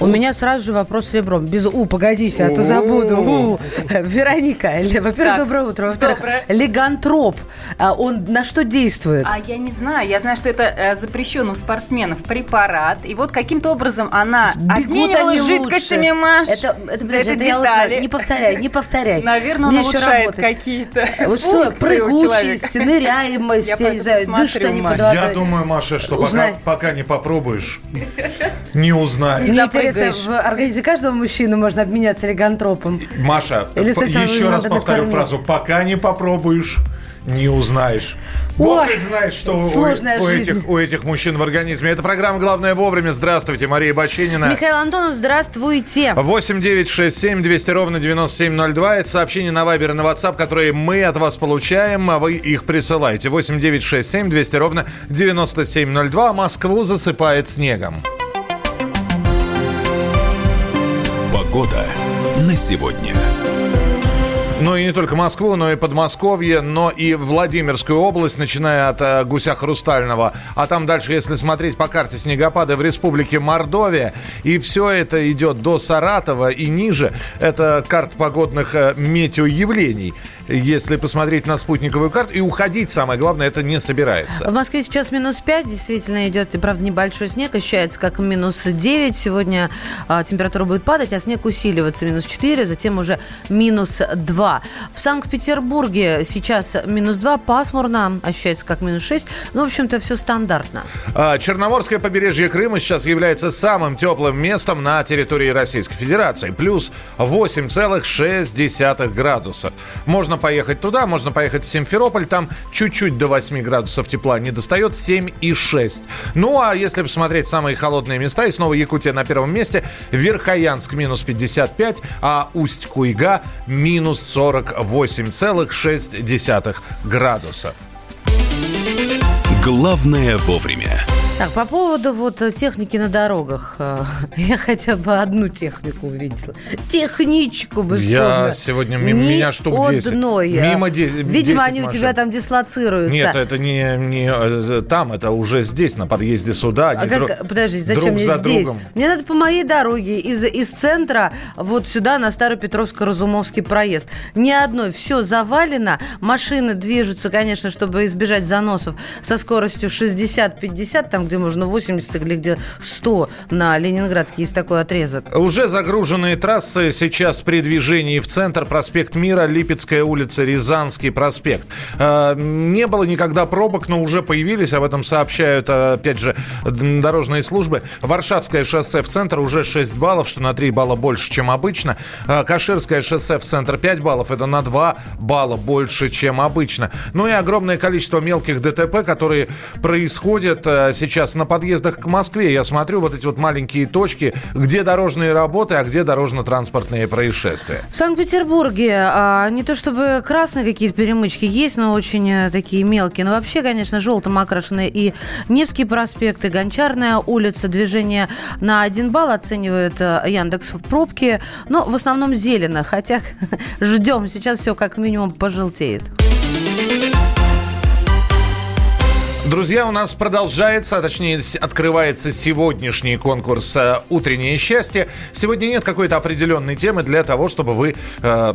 У меня сразу же вопрос с ребром. Без У, погодите, а то забуду. У. Вероника, во-первых, Так, доброе утро. Во-вторых, доброе. лигантроп. А Он на что действует? А я не знаю. Я знаю, что это э, запрещенный у спортсменов препарат. И вот каким-то образом она Бегут обменивалась они жидкостями, лучше. Маш. Это, это, это, это я детали. Не повторяй, не повторяй. Наверное, Мне он еще улучшает какие-то Вот что, прыгучесть, ныряемость, Я не знаю, дышит они. Я думаю, Маша, что пока не попробуешь, не узнаешь. Запрыгаешь. в организме каждого мужчины можно обменяться лигантропом. Маша, Или еще раз повторю накормить. фразу. Пока не попробуешь, не узнаешь. Бог Ой, их знает, что у, у этих, у этих мужчин в организме. Это программа «Главное вовремя». Здравствуйте, Мария Баченина. Михаил Антонов, здравствуйте. 8 9 6 7 200 ровно 9702. Это сообщение на Вайбер и на WhatsApp, которые мы от вас получаем, а вы их присылаете. 8 9 6 7 200 ровно 9702. Москву засыпает снегом. Погода на сегодня. Ну и не только Москву, но и Подмосковье, но и Владимирскую область, начиная от э, Гуся Хрустального. А там дальше, если смотреть по карте снегопады в республике Мордовия, и все это идет до Саратова и ниже. Это карта погодных э, метеоявлений. Если посмотреть на спутниковую карту, и уходить, самое главное, это не собирается. В Москве сейчас минус 5, действительно идет, и, правда, небольшой снег, ощущается как минус 9. Сегодня а, температура будет падать, а снег усиливаться минус 4, затем уже минус 2. В Санкт-Петербурге сейчас минус 2, пасмурно, ощущается как минус 6. Ну, в общем-то, все стандартно. А, Черноморское побережье Крыма сейчас является самым теплым местом на территории Российской Федерации. Плюс 8,6 градусов. Можно поехать туда, можно поехать в Симферополь. Там чуть-чуть до 8 градусов тепла не достает, 7,6. Ну, а если посмотреть самые холодные места, и снова Якутия на первом месте. Верхоянск минус 55, а Усть-Куйга минус 48,6 градусов. Главное вовремя. Так, по поводу вот э, техники на дорогах. э, Я хотя бы одну технику увидела. Техничку бы Я сегодня ми- Ни меня штук 10. одной. Мимо де- Видимо, 10 они у машин. тебя там дислоцируются. Нет, это не, не э, там, это уже здесь, на подъезде сюда. А как, друг- подожди, зачем друг мне за здесь? другом. Мне надо по моей дороге из, из центра вот сюда на Старопетровско-Разумовский проезд. Ни одной, все завалено. Машины движутся, конечно, чтобы избежать заносов со скоростью 60-50, там, где можно 80 или где 100 на Ленинградке есть такой отрезок. Уже загруженные трассы сейчас при движении в центр, проспект Мира, Липецкая улица, Рязанский проспект. Э, Не было никогда пробок, но уже появились, об этом сообщают, э, опять же, дорожные службы. Варшавское шоссе в центр уже 6 баллов, что на 3 балла больше, чем обычно. Э, Каширское шоссе в центр 5 баллов, это на 2 балла больше, чем обычно. Ну и огромное количество мелких ДТП, которые происходят э, сейчас на подъездах к Москве. Я смотрю вот эти вот маленькие точки, где дорожные работы, а где дорожно-транспортные происшествия. В Санкт-Петербурге а, не то чтобы красные какие-то перемычки есть, но очень э, такие мелкие. Но вообще, конечно, желтым окрашены и Невский проспект, и Гончарная улица. Движение на один балл оценивает э, Яндекс пробки. Но в основном зелено, хотя ждем. Сейчас все как минимум пожелтеет. Друзья, у нас продолжается, а точнее открывается сегодняшний конкурс э, «Утреннее счастье». Сегодня нет какой-то определенной темы для того, чтобы вы э,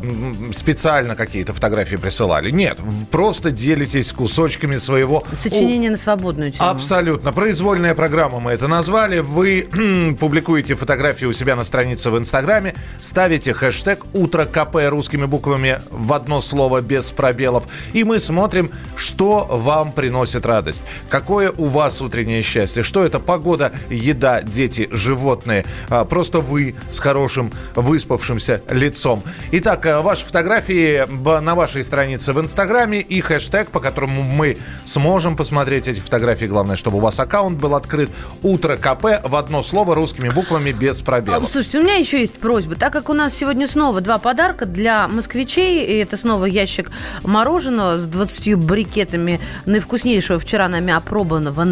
специально какие-то фотографии присылали. Нет, просто делитесь кусочками своего... Сочинение на свободную тему. Абсолютно. Произвольная программа мы это назвали. Вы публикуете фотографии у себя на странице в Инстаграме, ставите хэштег «Утро КП» русскими буквами в одно слово без пробелов. И мы смотрим, что вам приносит радость. Какое у вас утреннее счастье? Что это? Погода, еда, дети, животные. А, Просто вы с хорошим выспавшимся лицом. Итак, а, ваши фотографии на вашей странице в Инстаграме и хэштег, по которому мы сможем посмотреть эти фотографии. Главное, чтобы у вас аккаунт был открыт. Утро КП в одно слово русскими буквами без А, пробелов. Слушайте, у меня еще есть просьба. Так как у нас сегодня снова два подарка для москвичей, и это снова ящик мороженого с 20 брикетами наивкуснейшего вчера нами опробованного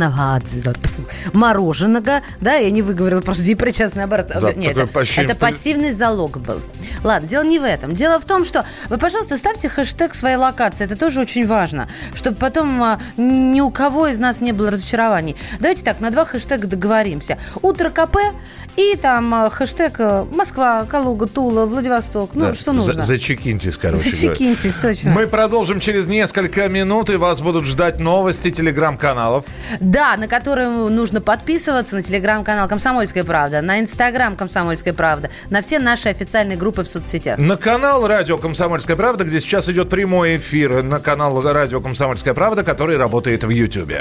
мороженого, да, я не выговорила, просто причастный оборот. Да, Нет, это, ощущение, это пассивный залог был. Ладно, дело не в этом. Дело в том, что вы, пожалуйста, ставьте хэштег своей локации. Это тоже очень важно, чтобы потом а, ни у кого из нас не было разочарований. Давайте так, на два хэштега договоримся. Утро КП и там а, хэштег а, Москва, Калуга, Тула, Владивосток. Ну, Да, что нужно? За- зачекиньтесь, короче. Зачекиньтесь, точно. Мы продолжим через несколько минут, и вас будут ждать новости телеграм-каналов. Да, на которые нужно подписываться, на телеграм-канал «Комсомольская правда», на инстаграм «Комсомольская правда», на все наши официальные группы в соцсетях. На канал Радио Комсомольская правда, где сейчас идет прямой эфир, на канал Радио Комсомольская правда, который работает в Ютьюбе.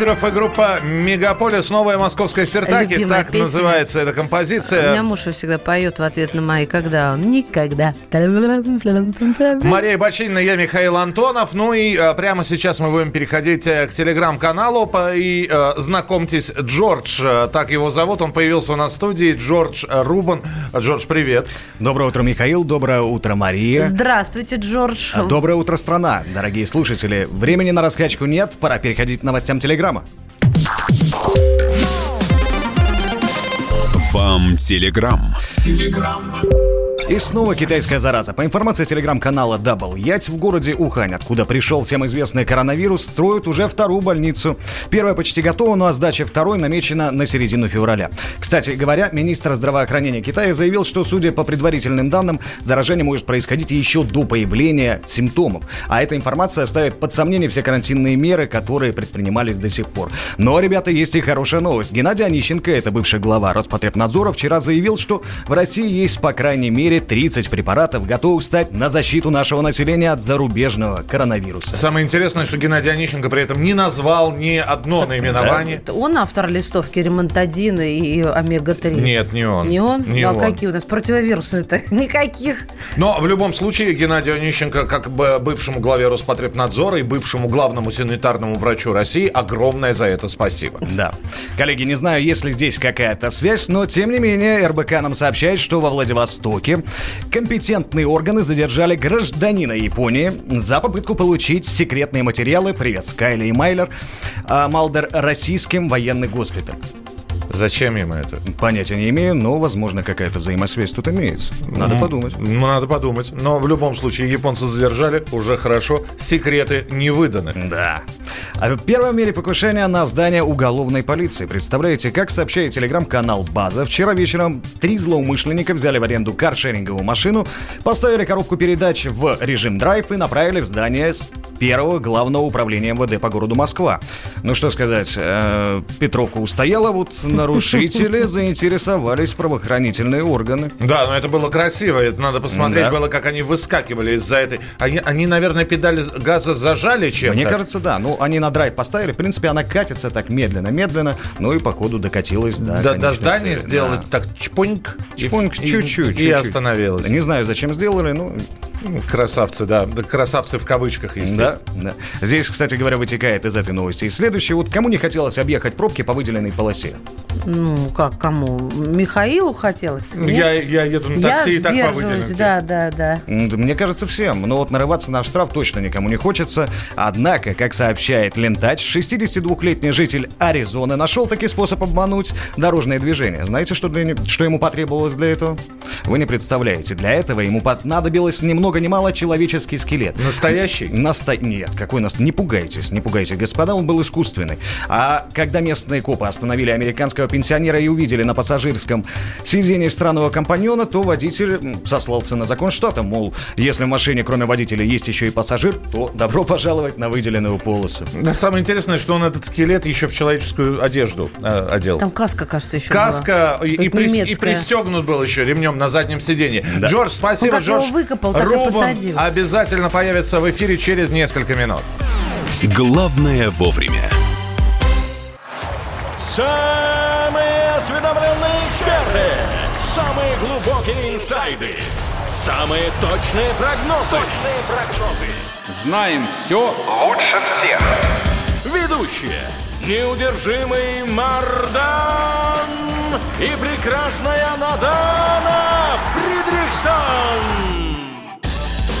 Олег Нестеров и группа «Мегаполис. Новая московская сертаки». Любимая Так песня. называется эта У меня композиция. муж всегда поет в ответ на мои «Когда он?» Никогда. Мария Бочинина, я Михаил Антонов. Ну и э, прямо сейчас мы будем переходить э, к телеграм-каналу. по- И э, знакомьтесь, Джордж, так его зовут. Он появился у нас в студии. Джордж Рубан. Джордж, привет. Доброе утро, Михаил. Доброе утро, Мария. Здравствуйте, Джордж. А, Доброе утро, страна. Дорогие слушатели, времени на раскачку нет, пора переходить к новостям Телеграма. Вам Телеграм. И снова китайская зараза. По информации телеграм-канала Double Ять, в городе Ухань, откуда пришел всем известный коронавирус, строят уже вторую больницу. Первая почти готова, ну а сдача второй намечена на середину февраля. Кстати говоря, министр здравоохранения Китая заявил, что, судя по предварительным данным, заражение может происходить еще до появления симптомов. А эта информация ставит под сомнение все карантинные меры, которые предпринимались до сих пор. Но, ребята, есть и хорошая новость. Геннадий Онищенко, это бывший глава Роспотребнадзора, вчера заявил, что в России есть, по крайней мере, 30 препаратов, готовых стать на защиту нашего населения от зарубежного коронавируса. Самое интересное, что Геннадий Онищенко при этом не назвал ни одно наименование. Это Он автор листовки ремонтадина и омега-3? Нет, не он. Не он? Не а он. какие у нас противовирусы-то? Никаких. Но в любом случае Геннадию Онищенко, как бы бывшему главе Роспотребнадзора и бывшему главному санитарному врачу России, огромное за это спасибо. Да. Коллеги, не знаю, есть ли здесь какая-то связь, но тем не менее РБК нам сообщает, что во Владивостоке компетентные органы задержали гражданина Японии за попытку получить секретные материалы, привет, Скайли и Майлер, а, Малдер, российским военный госпиталь. Зачем им это? Понятия не имею, но, возможно, какая-то взаимосвязь тут имеется. Надо подумать. Ну, надо подумать. Но в любом случае, японцы задержали, уже хорошо. Секреты не выданы. Да. А в мире покушение на здание уголовной полиции. Представляете, как сообщает телеграм-канал «База», вчера вечером три злоумышленника взяли в аренду каршеринговую машину, поставили коробку передач в режим драйв и направили в здание с первого главного управления МВД по городу Москва. Ну что сказать, э, Петровка устояла, вот нарушители заинтересовались правоохранительные органы. Да, но это было красиво. Это надо посмотреть Да. было, как они выскакивали из-за этой. Они, они, наверное, педали газа зажали чем-то. Мне кажется, да. Ну, они на драйв поставили. В принципе, она катится так медленно-медленно. Ну и, походу, докатилась до до, до здания цели. сделали Да. так чпоньк. и- Чпоньк, и- чуть-чуть. И, чуть-чуть. остановилась. Не знаю, зачем сделали, ну, Красавцы, да. Красавцы в кавычках, естественно. да, да. Здесь, кстати говоря, вытекает из этой новости. И следующее, вот кому не хотелось объехать пробки по выделенной полосе? Ну, как кому? Михаилу хотелось? нет? Я, я еду на такси и так по сдерживаюсь, выделенке. да, да, да. Мне кажется, всем. Но вот нарываться на штраф точно никому не хочется. Однако, как сообщает Лентач, 62-летний житель Аризоны нашел таки способ обмануть дорожное движение. Знаете, что, для что ему потребовалось для этого? Вы не представляете. Для этого ему понадобилось ни много ни мало человеческий скелет. Настоящий? Наста... Нет, какой нас... Не пугайтесь, не пугайтесь, господа, он был искусственный. А когда местные копы остановили американского пенсионера и увидели на пассажирском сиденье странного компаньона, то водитель сослался на закон штата, мол, если в машине кроме водителя есть еще и пассажир, то добро пожаловать на выделенную полосу. Да, самое интересное, что он этот скелет еще в человеческую одежду э, одел. Там каска, кажется, еще Каска и, и, Какая-то прис- и пристегнут был еще ремнем на заднем сиденье. Джордж, спасибо, как его Джордж. выкопал, так и Рубан обязательно появится в эфире через несколько минут. Главное вовремя. Самые осведомленные эксперты, самые глубокие инсайды, самые точные прогнозы. Точные прогнозы. Знаем все лучше всех. Ведущие. Неудержимый Мардан и прекрасная Надана Фридрихсон.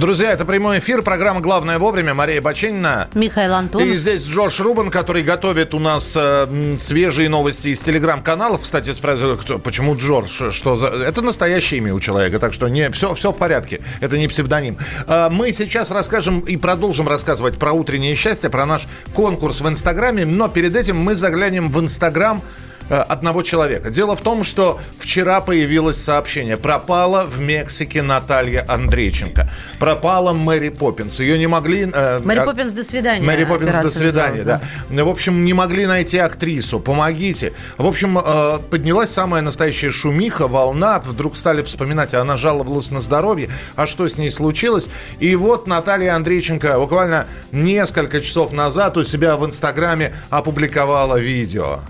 Друзья, это прямой эфир, программа «Главное вовремя». Мария Баченина. Михаил Антонов. И здесь Джордж Рубан, который готовит у нас э, свежие новости из телеграм-каналов. Кстати, спрашивают, кто, почему Джордж? Что за... Это настоящее имя у человека, так что не, все, все в порядке. Это не псевдоним. Э, мы сейчас расскажем и продолжим рассказывать про утреннее счастье, про наш конкурс в Инстаграме. Но перед этим мы заглянем в Инстаграм э, одного человека. Дело в том, что вчера появилось сообщение. Пропала в Мексике Наталья Андрейченко. Пропала Мэри Поппинс. Ее не могли... э, Мэри а- Поппинс, до свидания. Мэри Поппинс, до свидания, да. называлась, В общем, не могли найти актрису. Помогите. В общем, э, поднялась самая настоящая шумиха, волна. Вдруг стали вспоминать, а она жаловалась на здоровье. А что с ней случилось? И вот Наталья Андрейченко буквально несколько часов назад у себя в Инстаграме опубликовала видео.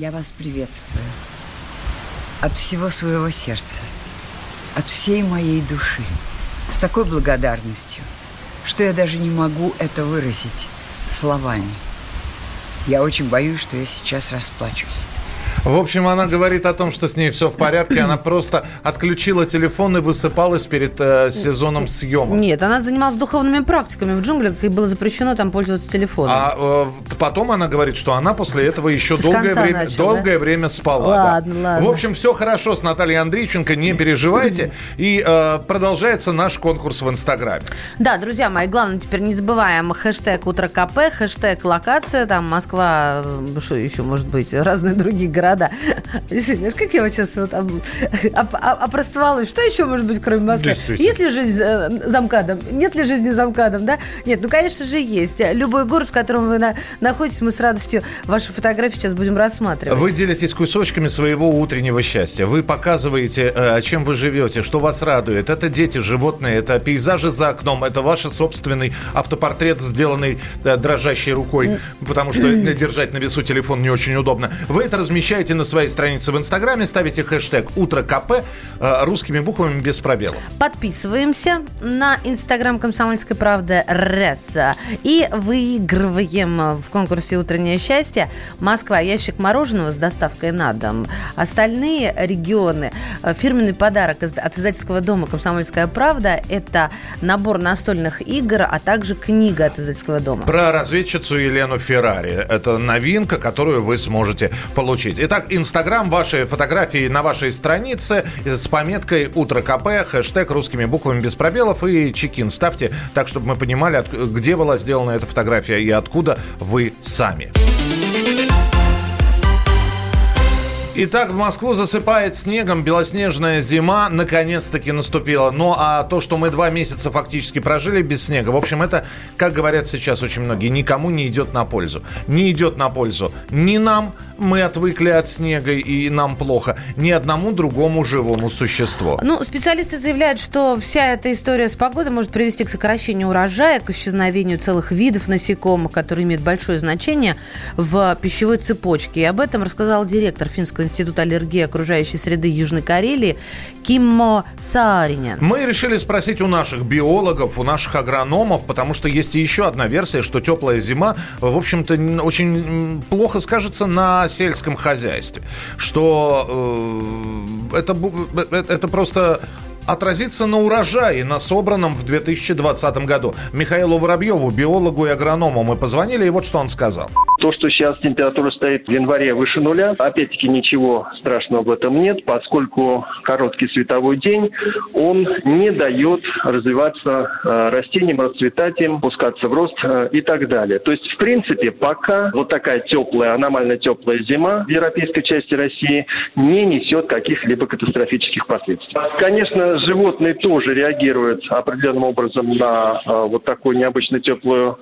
Я вас приветствую. От всего своего сердца. От всей моей души. С такой благодарностью, что я даже не могу это выразить словами. Я очень боюсь, что я сейчас расплачусь. В общем, она говорит о том, что с ней все в порядке. Она просто отключила телефон и высыпалась перед э, сезоном съемок. Нет, она занималась духовными практиками в джунглях, и было запрещено там пользоваться телефоном. А э, потом она говорит, что она после этого еще С долгое конца время, начал, долгое время спала. Ладно, да. ладно. В общем, все хорошо с Натальей Андрейченко, не переживайте. И э, продолжается наш конкурс в Инстаграме. Да, друзья мои, главное теперь не забываем хэштег Утро КП, хэштег локация, там Москва, э, что еще может быть, разные другие города. Действительно, как я вот сейчас вот опростовалась, что еще может быть, кроме Москвы? Есть ли жизнь э, замкадом? Нет ли жизни замкадом, да? Нет, ну, конечно же, есть. Любой город, в котором вы на- находитесь, мы с радостью ваши фотографии сейчас будем рассматривать. Вы делитесь кусочками своего утреннего счастья. Вы показываете, э, чем вы живете, что вас радует. Это дети, животные, это пейзажи за окном, это ваш собственный автопортрет, сделанный э, дрожащей рукой, потому что держать на весу телефон не очень удобно. Вы это размещаете публикуете на своей странице в Инстаграме, ставите хэштег «Утро КП» э, русскими буквами без пробелов. Подписываемся на Инстаграм «Комсомольской правды» РЭС и выигрываем в конкурсе «Утреннее счастье» Москва ящик мороженого с доставкой на дом. Остальные регионы фирменный подарок от издательского дома «Комсомольская правда» – это набор настольных игр, а также книга от издательского дома. Про разведчицу Елену Феррари. Это новинка, которую вы сможете получить. Итак, Инстаграм, ваши фотографии на вашей странице с пометкой «Утро КП», хэштег русскими буквами без пробелов и чекин ставьте, так, чтобы мы понимали, где была сделана эта фотография и откуда вы сами. Итак, в Москву засыпает снегом, белоснежная зима наконец-таки наступила. Ну а то, что мы два месяца фактически прожили без снега, в общем, это, как говорят сейчас очень многие, никому не идет на пользу. Не идет на пользу ни нам, мы отвыкли от снега и нам плохо, ни одному другому живому существу. Ну, специалисты заявляют, что вся эта история с погодой может привести к сокращению урожая, к исчезновению целых видов насекомых, которые имеют большое значение в пищевой цепочке. И об этом рассказал директор Финского института аллергии окружающей среды Южной Карелии Киммо Сааринен. Мы решили спросить у наших биологов, у наших агрономов, потому что есть еще одна версия, что теплая зима, в общем-то, очень плохо скажется на сельском хозяйстве. Что э, это, бу- э, это просто отразится на урожае, на собранном в 2020 году. Михаилу Воробьеву, биологу и агроному, мы позвонили, и вот что он сказал. То, что сейчас температура стоит в январе выше нуля, опять-таки ничего страшного в этом нет, поскольку короткий световой день, он не дает развиваться э, растениям, расцветать им, пускаться в рост э, и так далее. То есть, в принципе, пока вот такая теплая, аномально теплая зима в европейской части России не несет каких-либо катастрофических последствий. Конечно, животные тоже реагируют определенным образом на э, вот такую необычно теплую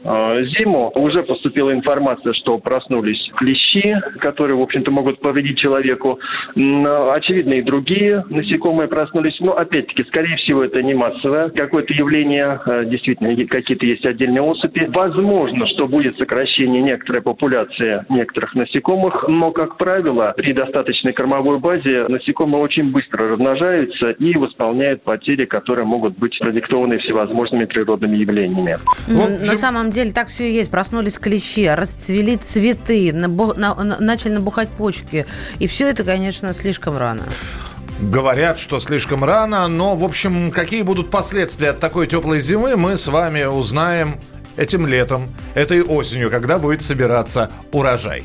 зиму. Уже поступила информация, что проснулись клещи, которые, в общем-то, могут повредить человеку. Очевидно, и другие насекомые проснулись. Но, опять-таки, скорее всего, это не массовое какое-то явление. Э, Действительно, какие-то есть отдельные особи. Возможно, что будет сокращение некоторой популяции некоторых насекомых, но, как правило, при достаточной кормовой базе насекомые очень быстро размножаются и восполняют потери, которые могут быть продиктованы всевозможными природными явлениями. М, На самом деле так все и есть. Проснулись клещи, расцвели цветы, набу- на- на- начали набухать почки. И все это, конечно, слишком рано. Говорят, что слишком рано, но, в общем, какие будут последствия от такой теплой зимы, мы с вами узнаем этим летом, этой осенью, когда будет собираться урожай.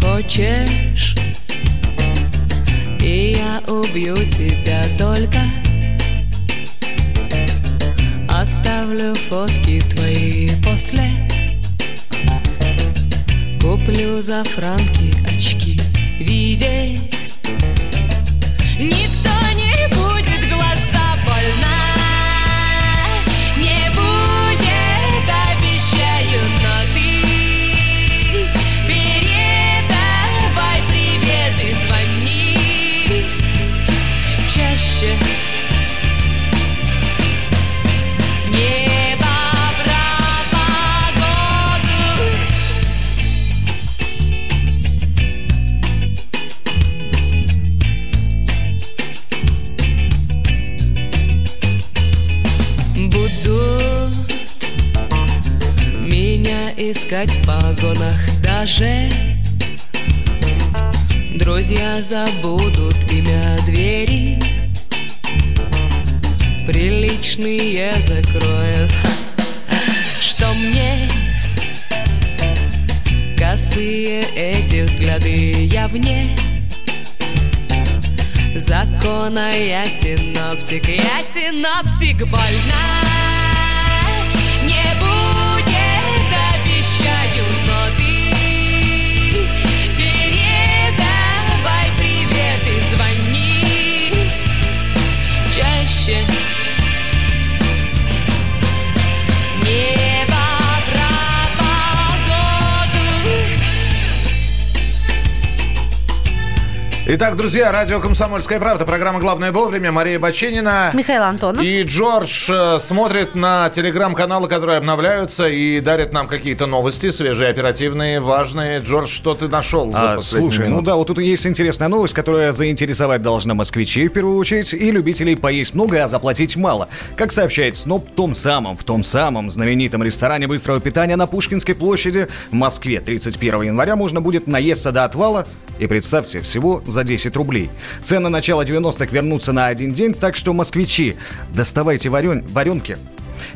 Хочешь, убью тебя только. Оставлю фотки твои после. Куплю за франки очки видеть. Никто не будет забудут имя двери. Приличные закрою Что мне Косые эти взгляды? Я вне Закона я синоптик, я синоптик больна Итак, друзья, радио «Комсомольская правда», программа «Главное вовремя», Мария Баченина. Михаил Антонов. И Джордж э, смотрит на телеграм-каналы, которые обновляются и дарят нам какие-то новости, свежие, оперативные, важные. Джордж, что ты нашел за А, слушай, ну минуты? да, вот тут есть интересная новость, которая заинтересовать должна москвичей в первую очередь и любителей поесть много, а заплатить мало. Как сообщает СНОП, в том самом, в том самом знаменитом ресторане быстрого питания на Пушкинской площади в Москве 31 января можно будет наесться до отвала и, представьте, всего за 10 рублей. Цены начала 90-х вернутся на один день, так что, москвичи, доставайте варен... варенки.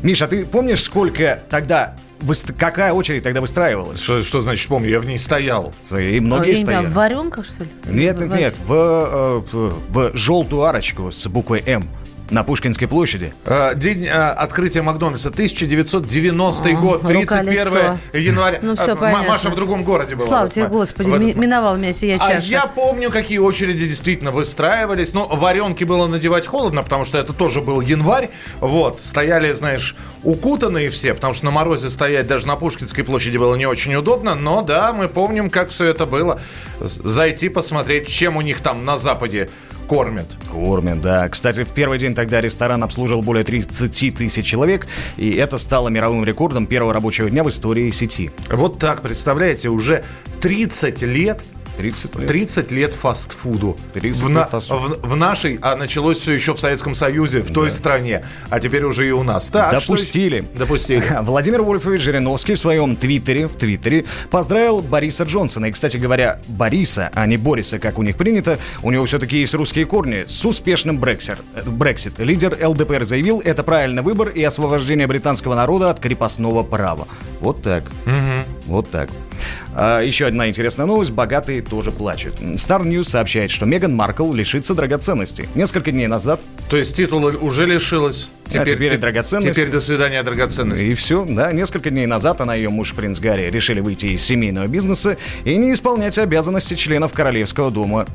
Миша, ты помнишь, сколько тогда выст- какая очередь тогда выстраивалась? Что, что значит помню? Я в ней стоял. И А, многие знаю, стояли. в варенках, что ли? Нет, В- нет, нет, в, э, в, в желтую арочку с буквой М на Пушкинской площади. Э, День э, открытия Макдональдса, 1990 год, рука, 31 лицо. января. Ну, Э, всё М- понятно. Маша в другом городе была. Слава тебе. Господи, миновал меня сия А чаша. я помню, какие очереди действительно выстраивались. Но варенки было надевать холодно, потому что это тоже был январь. Вот, стояли, знаешь, укутанные все, потому что на морозе стоять даже на Пушкинской площади было не очень удобно. Но да, мы помним, как все это было. Зайти посмотреть, чем у них там на Западе кормят. Кормят, да. Кстати, в первый день тогда ресторан обслуживал более 30 тысяч человек, и это стало мировым рекордом первого рабочего дня в истории сети. Вот так, представляете, уже 30 лет 30 лет. 30 лет фастфуду. 30 в, лет фастфуду. в- в нашей, а началось все еще в Советском Союзе, в той стране, а теперь уже и у нас. Так, что Допустили. еще? Допустили. Владимир Вольфович Жириновский в своем твиттере, в твиттере поздравил Бориса Джонсона. И, кстати говоря, Бориса, а не Бориса, как у них принято, у него все-таки есть русские корни, с успешным Брексит. Брексит. Лидер ЛДПР заявил, это правильный выбор и освобождение британского народа от крепостного права. Вот так. Вот так. А, еще одна интересная новость. Богатые тоже плачут. Star News сообщает, что Меган Маркл лишится драгоценностей. Несколько дней назад То есть титула уже лишилась. А теперь те- драгоценности. Теперь до свидания драгоценности. И все, да. Несколько дней назад она и ее муж принц Гарри решили выйти из семейного бизнеса и не исполнять обязанности членов Королевского дома.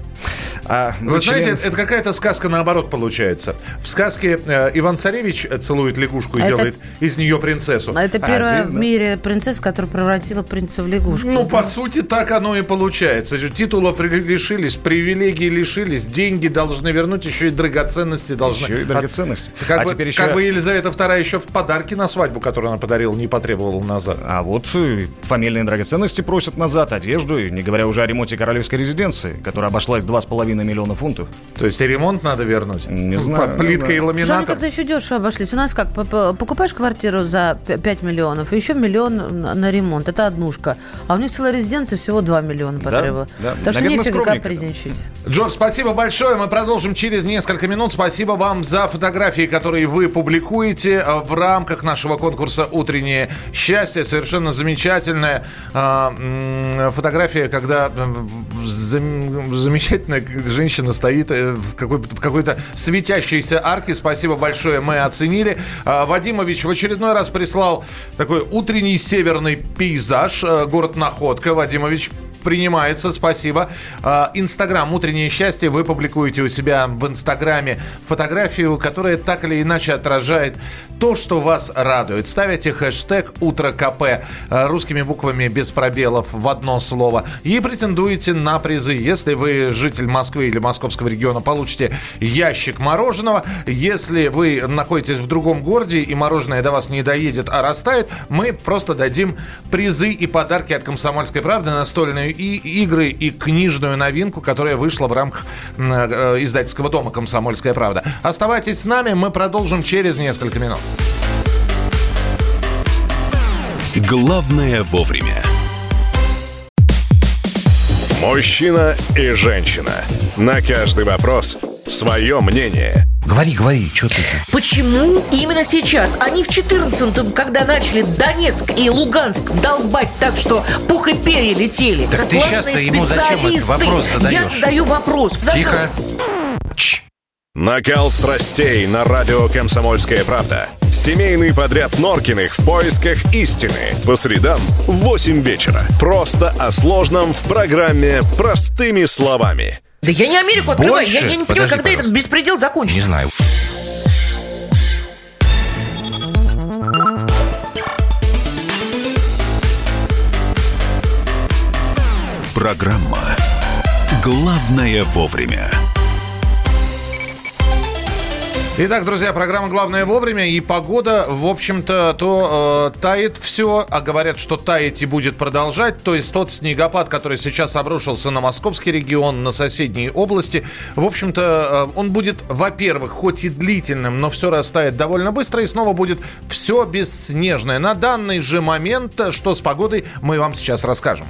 А, Вы член- знаете, это какая-то сказка наоборот получается. В сказке э, Иван Царевич целует лягушку и А это- делает из нее принцессу. А это А первая здесь, в да. мире принцесса, которая превратила принца в лягушку. Ну, по сути, так оно и получается. Титулов лишились, привилегий лишились, деньги должны вернуть, еще и драгоценности должны. Еще и драгоценности. От- Как, А бы, теперь еще- как бы Елизавета II еще в подарки на свадьбу, которую она подарила, не потребовала назад. А вот э, фамильные драгоценности просят назад, одежду, и не говоря уже о ремонте королевской резиденции, которая обошлась 2,5 миллиона фунтов. То есть и ремонт надо вернуть? Не знаю, Плитка да. и они ламинатор? как-то еще дешево обошлись. У нас как, покупаешь квартиру за п- 5 миллионов, и еще миллион на ремонт. Это однушка. А у них целая резиденция всего 2 миллиона потребовала. да. Так что нефига капризничать. Джордж, спасибо большое. Мы продолжим через несколько минут. Спасибо вам за фотографии, которые вы публикуете э, в рамках нашего конкурса «Утреннее счастье». Совершенно замечательная м, фотография, когда э, замечательная женщина стоит э, в какой- какой-то светящейся арке. Спасибо большое, мы оценили. Вадимович в очередной раз прислал такой утренний северный пейзаж. э, Город Находка. Вадимович, принимается, спасибо. А, Инстаграм «Утреннее счастье». Вы публикуете у себя в Инстаграме фотографию, которая так или иначе отражает то, что вас радует. Ставите хэштег «Утро КП» а, русскими буквами без пробелов в одно слово и претендуете на призы. Если вы житель Москвы или московского региона, получите ящик мороженого. Если вы находитесь в другом городе и мороженое до вас не доедет, а растает, мы просто дадим призы и подарки от «Комсомольской правды», настольные и игры и книжную новинку, которая вышла в рамках э, издательского дома «Комсомольская правда». Оставайтесь с нами, мы продолжим через несколько минут. Главное вовремя. Мужчина и женщина. На каждый вопрос свое мнение. Говори, говори, что ты? Почему именно сейчас? Они в 14-м, когда начали Донецк и Луганск долбать так, что пух и перья летели. Так ты сейчас-то ему зачем этот вопрос задаешь? Я задаю вопрос. За- Тихо. Накал страстей на радио «Комсомольская правда». Семейный подряд Норкиных в поисках истины. По средам в 8 вечера. Просто о сложном в программе «Простыми словами». Да я не Америку открываю. Больше? Я, я не понимаю, Подожди, когда этот пожалуйста. беспредел закончится. Не знаю. Программа Главное вовремя. Итак, друзья, программа «Главное вовремя» и погода, в общем-то, то э, тает все, а говорят, что таять и будет продолжать. То есть тот снегопад, который сейчас обрушился на московский регион, на соседние области, в общем-то, э, он будет, во-первых, хоть и длительным, но все растает довольно быстро и снова будет все бесснежное. На данный же момент, э, что с погодой, мы вам сейчас расскажем.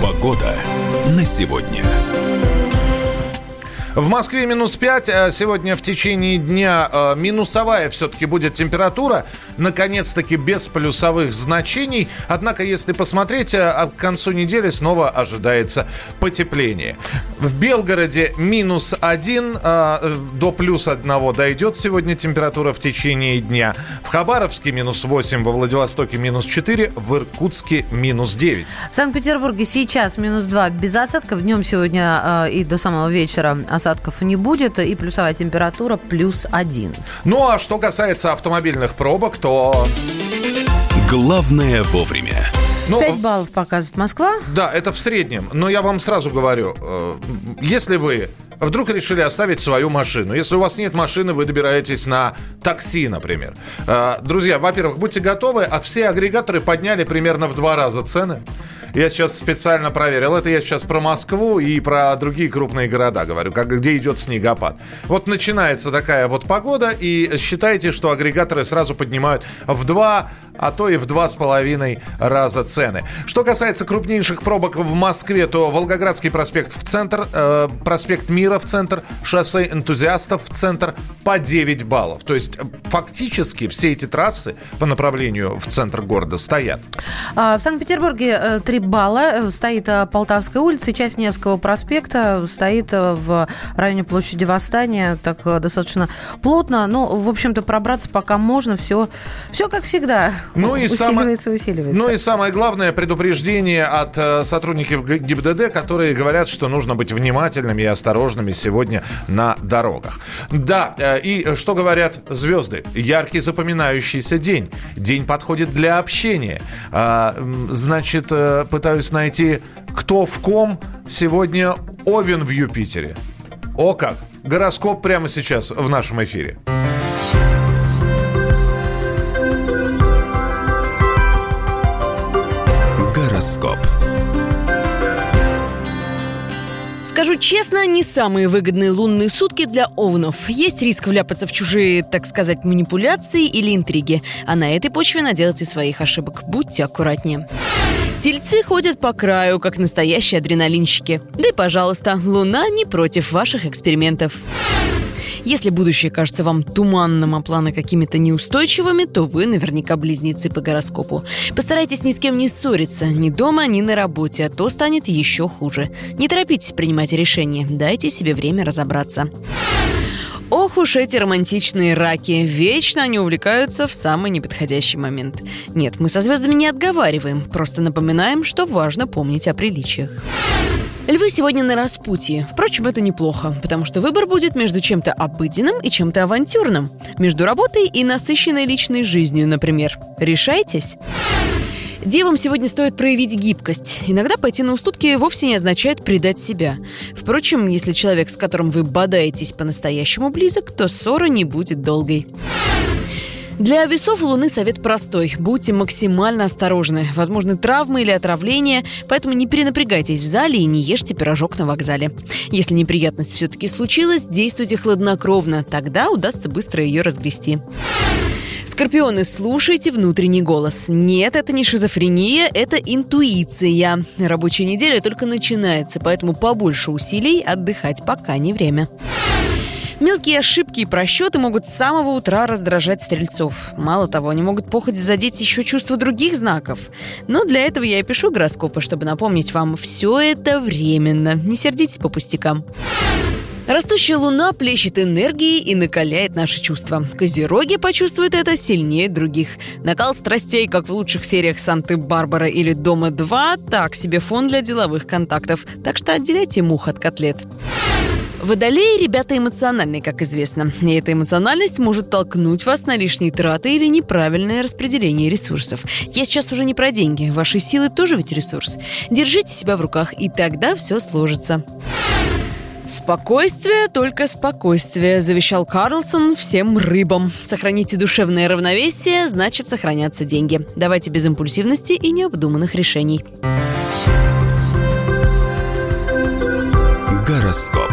Погода на сегодня. В Москве минус 5, а сегодня в течение дня э, минусовая все-таки будет температура, наконец-таки без плюсовых значений. Однако, если посмотреть, э, к концу недели снова ожидается потепление. В Белгороде минус 1, э, до плюс 1 дойдет сегодня температура в течение дня. В Хабаровске минус 8, во Владивостоке минус 4, в Иркутске минус 9. В Санкт-Петербурге сейчас минус 2 без осадков. Днем сегодня и до самого вечера осадков не будет. И плюсовая температура плюс 1. Ну а что касается автомобильных пробок, то... Главное вовремя. Ну, 5 баллов показывает Москва. Да, это в среднем. Но я вам сразу говорю, э, если вы вдруг решили оставить свою машину, если у вас нет машины, вы добираетесь на такси, например. Э, Друзья, во-первых, будьте готовы, а все агрегаторы подняли примерно в два раза цены. Я сейчас специально проверил. Это я сейчас про Москву и про другие крупные города говорю, как, где идет снегопад. Вот начинается такая вот погода, и считайте, что агрегаторы сразу поднимают в два а то и в два с половиной раза цены. Что касается крупнейших пробок в Москве, то Волгоградский проспект в центр, э, проспект Мира в центр, шоссе энтузиастов в центр по 9 баллов. То есть э, фактически все эти трассы по направлению в центр города стоят. А, В Санкт-Петербурге э, 3 балла. Э, Стоит э, Полтавская улица, часть Невского проспекта стоит э, в районе площади Восстания. Так э, достаточно плотно. Но, в общем-то, пробраться пока можно. Все, все как всегда. Ну и самое- усиливается. Ну и самое главное предупреждение от э, сотрудников ГИБДД, которые говорят, что нужно быть внимательными и осторожными сегодня на дорогах. Да, э, и что говорят звезды? Яркий запоминающийся день. День подходит для общения. А, значит, э, пытаюсь найти, кто в ком сегодня Овен в Юпитере. О как! Гороскоп прямо сейчас в нашем эфире. Скажу честно, не самые выгодные лунные сутки для овнов. Есть риск вляпаться в чужие, так сказать, манипуляции или интриги. А на этой почве наделайте своих ошибок. Будьте аккуратнее. Тельцы ходят по краю, как настоящие адреналинщики. Да и, пожалуйста, Луна не против ваших экспериментов. Если будущее кажется вам туманным, а планы какими-то неустойчивыми, то вы наверняка близнецы по гороскопу. Постарайтесь ни с кем не ссориться, ни дома, ни на работе, а то станет еще хуже. Не торопитесь принимать решения, дайте себе время разобраться. Ох уж эти романтичные раки. Вечно они увлекаются в самый неподходящий момент. Нет, мы со звездами не отговариваем, просто напоминаем, что важно помнить о приличиях. Львы сегодня на распутье. Впрочем, это неплохо, потому что выбор будет между чем-то обыденным и чем-то авантюрным. Между работой и насыщенной личной жизнью, например. Решайтесь. Девам сегодня стоит проявить гибкость. Иногда пойти на уступки вовсе не означает предать себя. Впрочем, если человек, с которым вы бодаетесь по-настоящему близок, то ссора не будет долгой. Для весов Луны совет простой. Будьте максимально осторожны. Возможны травмы или отравления, поэтому не перенапрягайтесь в зале и не ешьте пирожок на вокзале. Если неприятность все-таки случилась, действуйте хладнокровно. Тогда удастся быстро ее разгрести. Скорпионы, слушайте внутренний голос. Нет, это не шизофрения, это интуиция. Рабочая неделя только начинается, поэтому побольше усилий отдыхать пока не время. Мелкие ошибки и просчеты могут с самого утра раздражать стрельцов. Мало того, они могут похоть задеть еще чувство других знаков. Но для этого я и пишу гороскопы, чтобы напомнить вам, все это временно. Не сердитесь по пустякам. Растущая луна плещет энергией и накаляет наши чувства. Козероги почувствуют это сильнее других. Накал страстей, как в лучших сериях «Санты-Барбара» или «Дома-2», так себе фон для деловых контактов. Так что отделяйте мух от котлет. Водолеи – ребята эмоциональные, как известно. И эта эмоциональность может толкнуть вас на лишние траты или неправильное распределение ресурсов. Я сейчас уже не про деньги. Ваши силы тоже ведь ресурс. Держите себя в руках, и тогда все сложится. «Спокойствие, только спокойствие», – завещал Карлсон всем рыбам. Сохраните душевное равновесие, значит сохранятся деньги. Давайте без импульсивности и необдуманных решений. Гороскоп.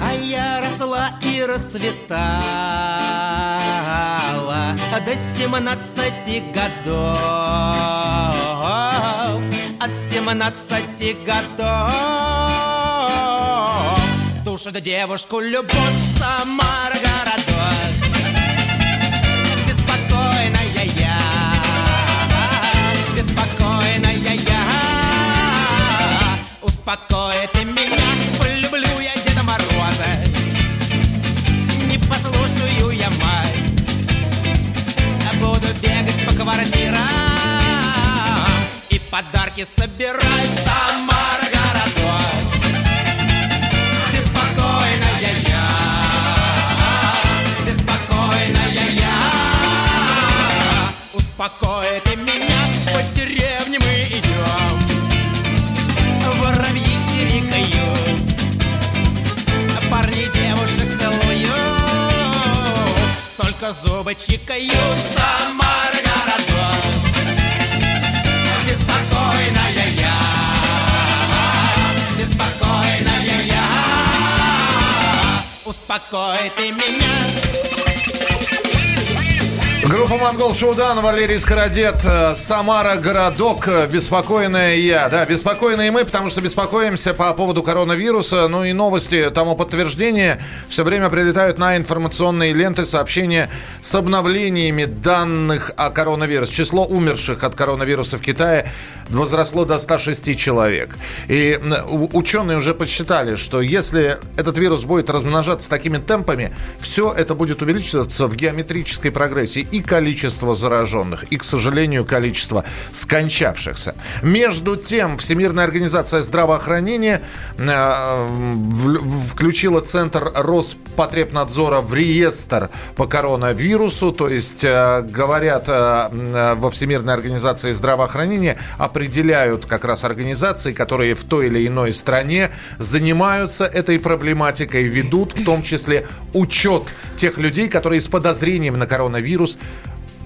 А я росла и расцветала До семнадцати годов От семнадцати годов. Душит девушку любовь Самара городок Беспокойная я Беспокойная я. Успокоит и меня Полюблю я Деда Мороза. Не послушаю я мать. Буду бегать по квартирам подарки собирать Самара городок Беспокойная я Беспокойная я. Меня По деревне мы идем. Воробьи чирикают Парни девушек целуют. Только зубы чикают Самара городок Беспокойная я. Беспокойная я Успокоит и меня Группа «Монгол Шоудан», Валерий Скородет, э, Самара, городок, э, беспокойная я. Да, беспокойные мы, потому что беспокоимся по поводу коронавируса. Ну и новости тому подтверждение. Все время прилетают на информационные ленты сообщения с обновлениями данных о коронавирусе. Число умерших от коронавируса в Китае возросло до 106 человек. И ученые уже подсчитали, что если этот вирус будет размножаться такими темпами, все это будет увеличиваться в геометрической прогрессии. И количество зараженных, и, к сожалению, количество скончавшихся. Между тем, Всемирная организация здравоохранения э, включила Центр Роспотребнадзора в реестр по коронавирусу. То есть, э, говорят э, во Всемирной организации здравоохранения, определяют как раз организации, которые в той или иной стране занимаются этой проблематикой, ведут в том числе учет тех людей, которые с подозрением на коронавирус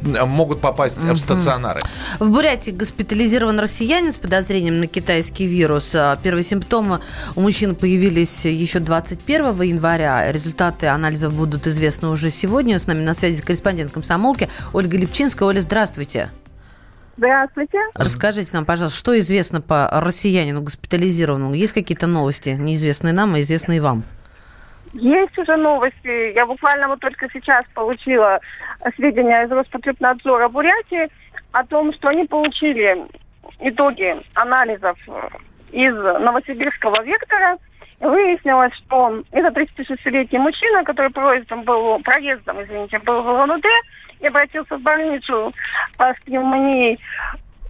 могут попасть в стационары. В Бурятии госпитализирован россиянин с подозрением на китайский вирус. А, Первые симптомы у мужчины появились еще 21 января. Результаты анализов будут известны уже сегодня. С нами на связи корреспондент комсомолки Ольга Липчинская. Оля, здравствуйте. Здравствуйте. Расскажите нам, пожалуйста, что известно по россиянину госпитализированному? Есть какие-то новости, неизвестные нам, а известные вам? Есть уже новости. Я буквально вот только сейчас получила сведения из Роспотребнадзора Бурятии о том, что они получили итоги анализов э, из Новосибирского вектора. Выяснилось, что это 36-летний мужчина, который проездом был, проездом, извините, был в ЛНУД и обратился в больницу с пневмонией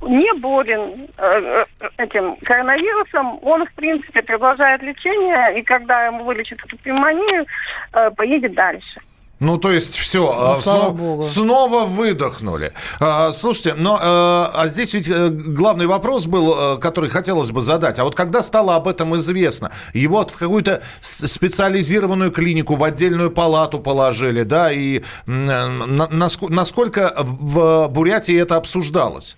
не болен э, э, этим коронавирусом, он, в принципе, продолжает лечение, и когда ему вылечат эту пневмонию, э, поедет дальше. Ну, то есть все, Ну, богу. снова выдохнули. А, слушайте, но э, а здесь ведь главный вопрос был, который хотелось бы задать. А вот когда стало об этом известно, его в какую-то специализированную клинику, в отдельную палату положили, да, и на- наско- насколько в Бурятии это обсуждалось?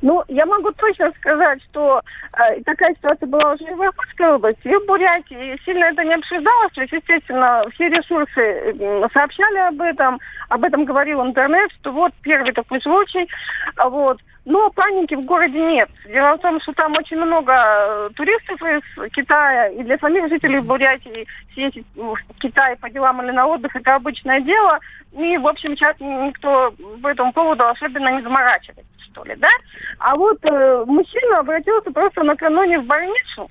Ну, я могу точно сказать, что э, такая ситуация была уже и в Иркутской области, и в Бурятии. И сильно это не обсуждалось. То есть, естественно, все ресурсы м, сообщали об этом. Об этом говорил интернет, что вот первый такой случай. А Вот. Но паники в городе нет. Дело в том, что там очень много э, туристов из Китая, и для самих жителей Бурятии съездить в Китай по делам или на отдых – это обычное дело. И, в общем, сейчас никто по этому поводу особенно не заморачивается, что ли, да? А вот э, мужчина обратился просто накануне в больницу,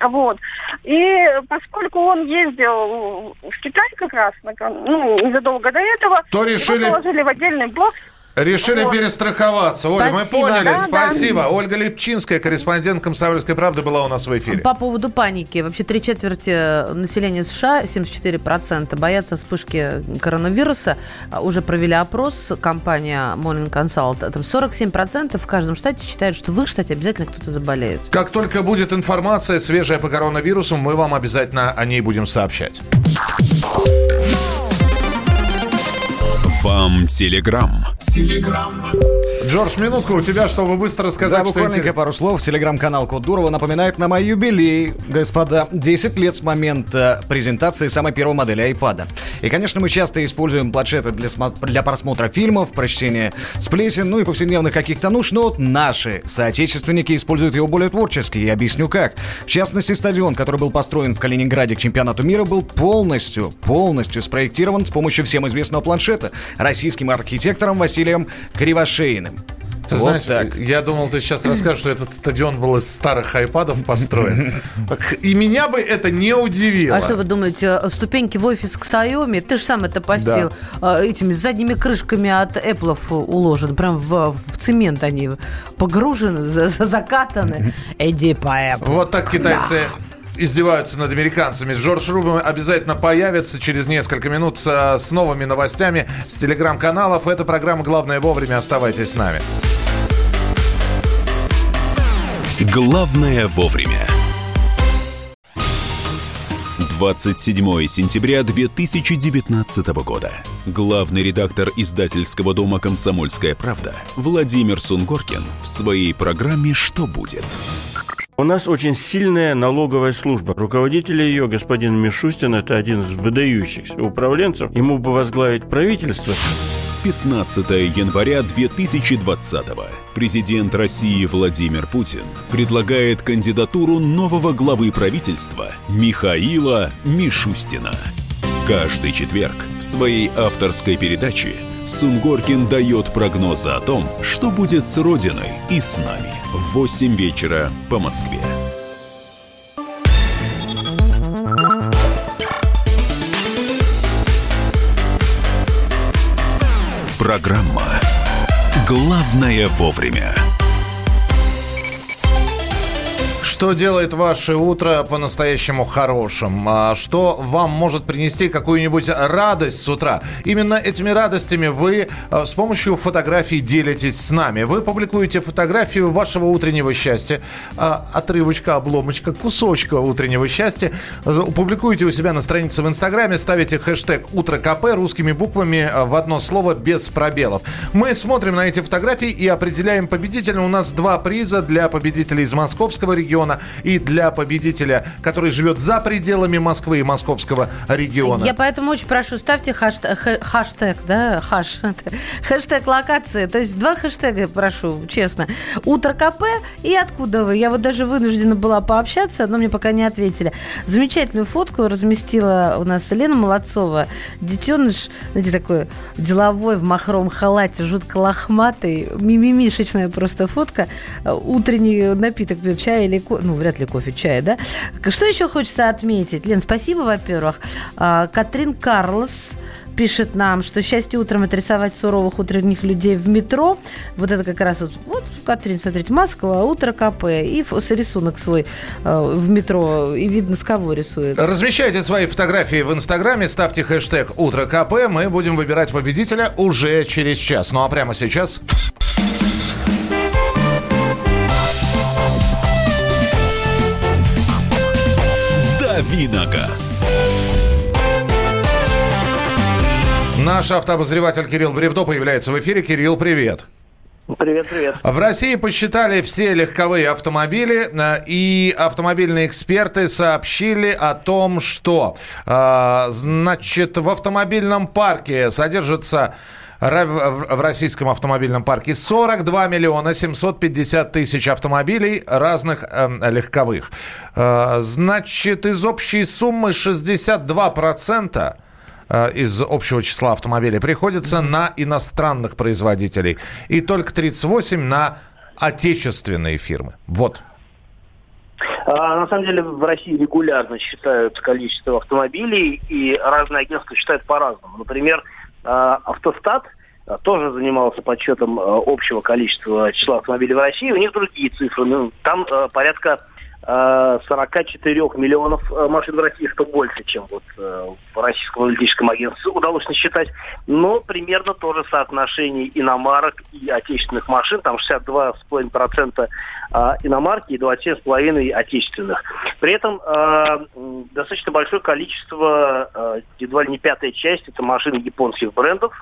вот. И поскольку он ездил в Китай как раз, ну, незадолго до этого, То его решили- положили в отдельный блок. Решили Вот. перестраховаться. Оль, мы поняли. Да, да. Спасибо. Ольга Липчинская, корреспондент «Комсомольской правды» была у нас в эфире. По поводу паники. Вообще три четверти населения США, 74%, боятся вспышки коронавируса. Уже провели опрос, компания Morning Consult. Там 47% в каждом штате считают, что в их штате обязательно кто-то заболеет. Как только будет информация свежая по коронавирусу, мы вам обязательно о ней будем сообщать. Вам телеграм. Телеграм. Джордж, минутку у тебя, чтобы быстро Да, сказать, что буквально интерес- пару слов. Телеграм-канал Код Дурова напоминает нам о юбилее, господа. 10 лет с момента презентации самой первой модели iPad. И, конечно, мы часто используем планшеты для, смо- для просмотра фильмов, прочтения сплетен, ну и повседневных каких-то нужд. Но вот наши соотечественники используют его более творчески. И объясню как. В частности, стадион, который был построен в Калининграде к чемпионату мира, был полностью, полностью спроектирован с помощью всем известного планшета российским архитектором Василием Кривошеиным. Ты Вот знаешь, так. я думал, ты сейчас расскажешь, что этот стадион был из старых айпадов построен. И меня бы это не удивило. А что вы думаете, э, ступеньки в офис к Xiaomi, ты же сам это постил, э, этими задними крышками от Apple уложен, прям в, в цемент они погружены, за- за- закатаны. Иди по Apple. Вот так китайцы издеваются над американцами. Джордж Рубин обязательно появится через несколько минут с, новыми новостями с телеграм-каналов. Это программа «Главное вовремя». Оставайтесь с нами. Главное вовремя. 27 сентября 2019 года. Главный редактор издательского дома «Комсомольская правда» Владимир Сунгоркин в своей программе «Что будет?». У нас очень сильная налоговая служба. Руководитель ее, господин Мишустин, это один из выдающихся управленцев. Ему бы возглавить правительство. 15 января 2020 Президент России Владимир Путин предлагает кандидатуру нового главы правительства Михаила Мишустина. Каждый четверг в своей авторской передаче Сунгоркин дает прогнозы о том, что будет с Родиной и с нами в 8 вечера по Москве. Программа «Главное вовремя». Что делает ваше утро по-настоящему хорошим? А Что вам может принести какую-нибудь радость с утра? Именно этими радостями вы э, с помощью фотографий делитесь с нами. Вы публикуете фотографию вашего утреннего счастья, а, отрывочка, обломочка, кусочка утреннего счастья. Э, Публикуете у себя на странице в Инстаграме, ставите хэштег «Утро КП» русскими буквами э, в одно слово без пробелов. Мы смотрим на эти фотографии и определяем победителя. У нас два приза для победителей из московского региона и для победителя, который живет за пределами Москвы и московского региона. Я поэтому очень прошу, ставьте хаштег, хэ- хаштег, да, хаш, хэштег локации. То есть два хэштега, прошу, честно. Утро КП и откуда вы? Я вот даже вынуждена была пообщаться, но мне пока не ответили. Замечательную фотку разместила у нас Лена Молодцова. Детеныш, знаете, такой деловой в махровом халате, жутко лохматый, мимимишечная просто фотка. Утренний напиток чай или кофе, ну, вряд ли кофе, чай, да? Что еще хочется отметить? Лен, спасибо, во-первых. А, Катрин Карлос пишет нам, что счастье утром это рисовать суровых утренних людей в метро. Вот это как раз вот, вот Катрин, смотрите, Москва, утро КП, и рисунок свой э, в метро, и видно, с кого рисует. Размещайте свои фотографии в Инстаграме, ставьте хэштег «Утро КП». Мы будем выбирать победителя уже через час. Ну а прямо сейчас... «Дави на газ». Наш автообозреватель Кирилл Бревдо появляется в эфире. Кирилл, привет. Привет, привет. В России посчитали все легковые автомобили, э, и автомобильные эксперты сообщили о том, что, э, значит, в автомобильном парке содержится в российском автомобильном парке 42 миллиона 750 тысяч автомобилей разных э, легковых. Э, Значит, из общей суммы 62% э, из общего числа автомобилей приходится на иностранных производителей. И только 38 на отечественные фирмы. Вот. А, на самом деле в России регулярно считают количество автомобилей, и разные агентства считают по-разному. Например, Автостат а, тоже занимался подсчетом а, общего количества числа автомобилей в России. У них другие цифры. Ну, там а, порядка а, 44 миллионов а, машин в России, что больше, чем вот а, в российском аналитическом агентстве удалось насчитать. Но примерно тоже соотношение иномарок и отечественных машин. Там 62,5% а, иномарки и 27,5% отечественных. При этом м, достаточно большое количество, едва ли не пятая часть, это машины японских брендов.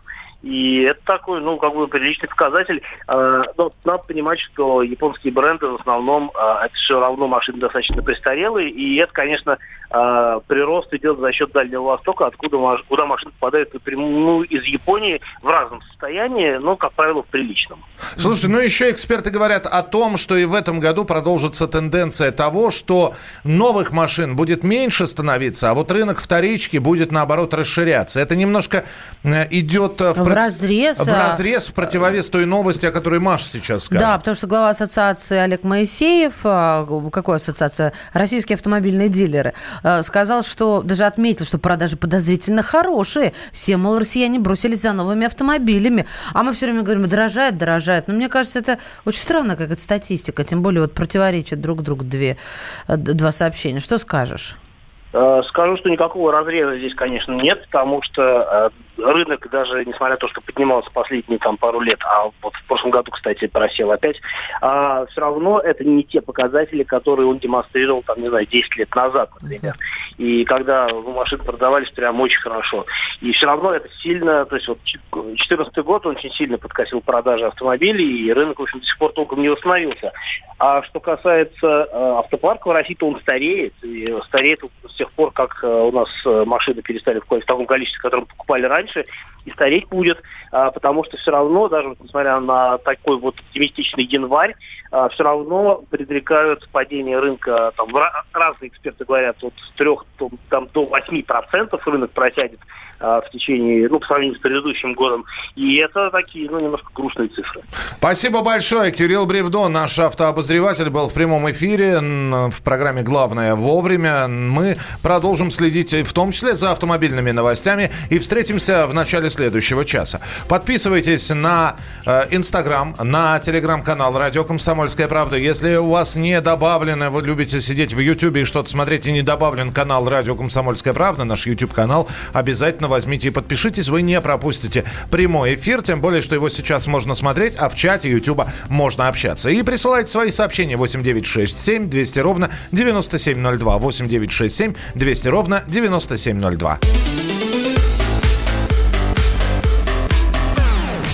И это такой, ну, как бы приличный показатель. А, Но надо понимать, что японские бренды в основном а, это все равно машины достаточно престарелые. И это, конечно, а, прирост идет за счет Дальнего Востока, откуда куда машины попадают напрямую из Японии в разном состоянии, но, как правило, в приличном. Слушай, ну еще эксперты говорят о том, что и в этом году продолжится тенденция того, что новых машин будет меньше становиться, а вот рынок вторички будет наоборот расширяться. Это немножко э, идет э, в, Вразрез, в а- разрез, в противовес той новости, о которой Маша сейчас скажет. Да, потому что глава ассоциации Олег Моисеев, а, какой ассоциация? Российские автомобильные дилеры, а, сказал, что даже отметил, что продажи подозрительно хорошие. Все, мол, россияне бросились за новыми автомобилями. А мы все время говорим, дорожает, дорожает. Но мне кажется, это очень странно, как это статистика. Тем более вот противоречат друг другу две, э, два сообщения. Что скажешь? Э, Скажу, что никакого разреза здесь, конечно, нет, потому что э, рынок, даже несмотря на то, что поднимался последние там пару лет, а вот в прошлом году, кстати, просел опять, а, все равно это не те показатели, которые он демонстрировал, там, не знаю, 10 лет назад, например. И когда ну, машины продавались прям очень хорошо. И все равно это сильно, то есть вот 2014 год он очень сильно подкосил продажи автомобилей, и рынок, в общем, до сих пор толком не восстановился. А что касается э, автопарка в России, то он стареет. И стареет с тех пор, как э, у нас э, машины перестали входить в таком количестве, в котором покупали раньше, 是 и стареть будет, а, потому что все равно, даже несмотря на такой вот оптимистичный январь, все равно предрекают падение рынка, там ра- разные эксперты говорят, от 3 до, там, до 8 процентов рынок просядет а, в течение, ну, по сравнению с предыдущим годом. И это такие, ну, немножко грустные цифры. Спасибо большое. Кирилл Бревдо, наш автообозреватель, был в прямом эфире в программе «Главное вовремя». Мы продолжим следить в том числе за автомобильными новостями и встретимся в начале следующего часа. Подписывайтесь на э, Инстаграм, на телеграм-канал «Радио Комсомольская правда». Если у вас не добавлено, вы любите сидеть в Ютьюбе и что-то смотреть, и не добавлен канал «Радио Комсомольская правда», наш YouTube-канал, обязательно возьмите и подпишитесь, вы не пропустите прямой эфир, тем более, что его сейчас можно смотреть, а в чате YouTube можно общаться. И присылайте свои сообщения 8967 200 ровно 9702, 8967 200 ровно 9702.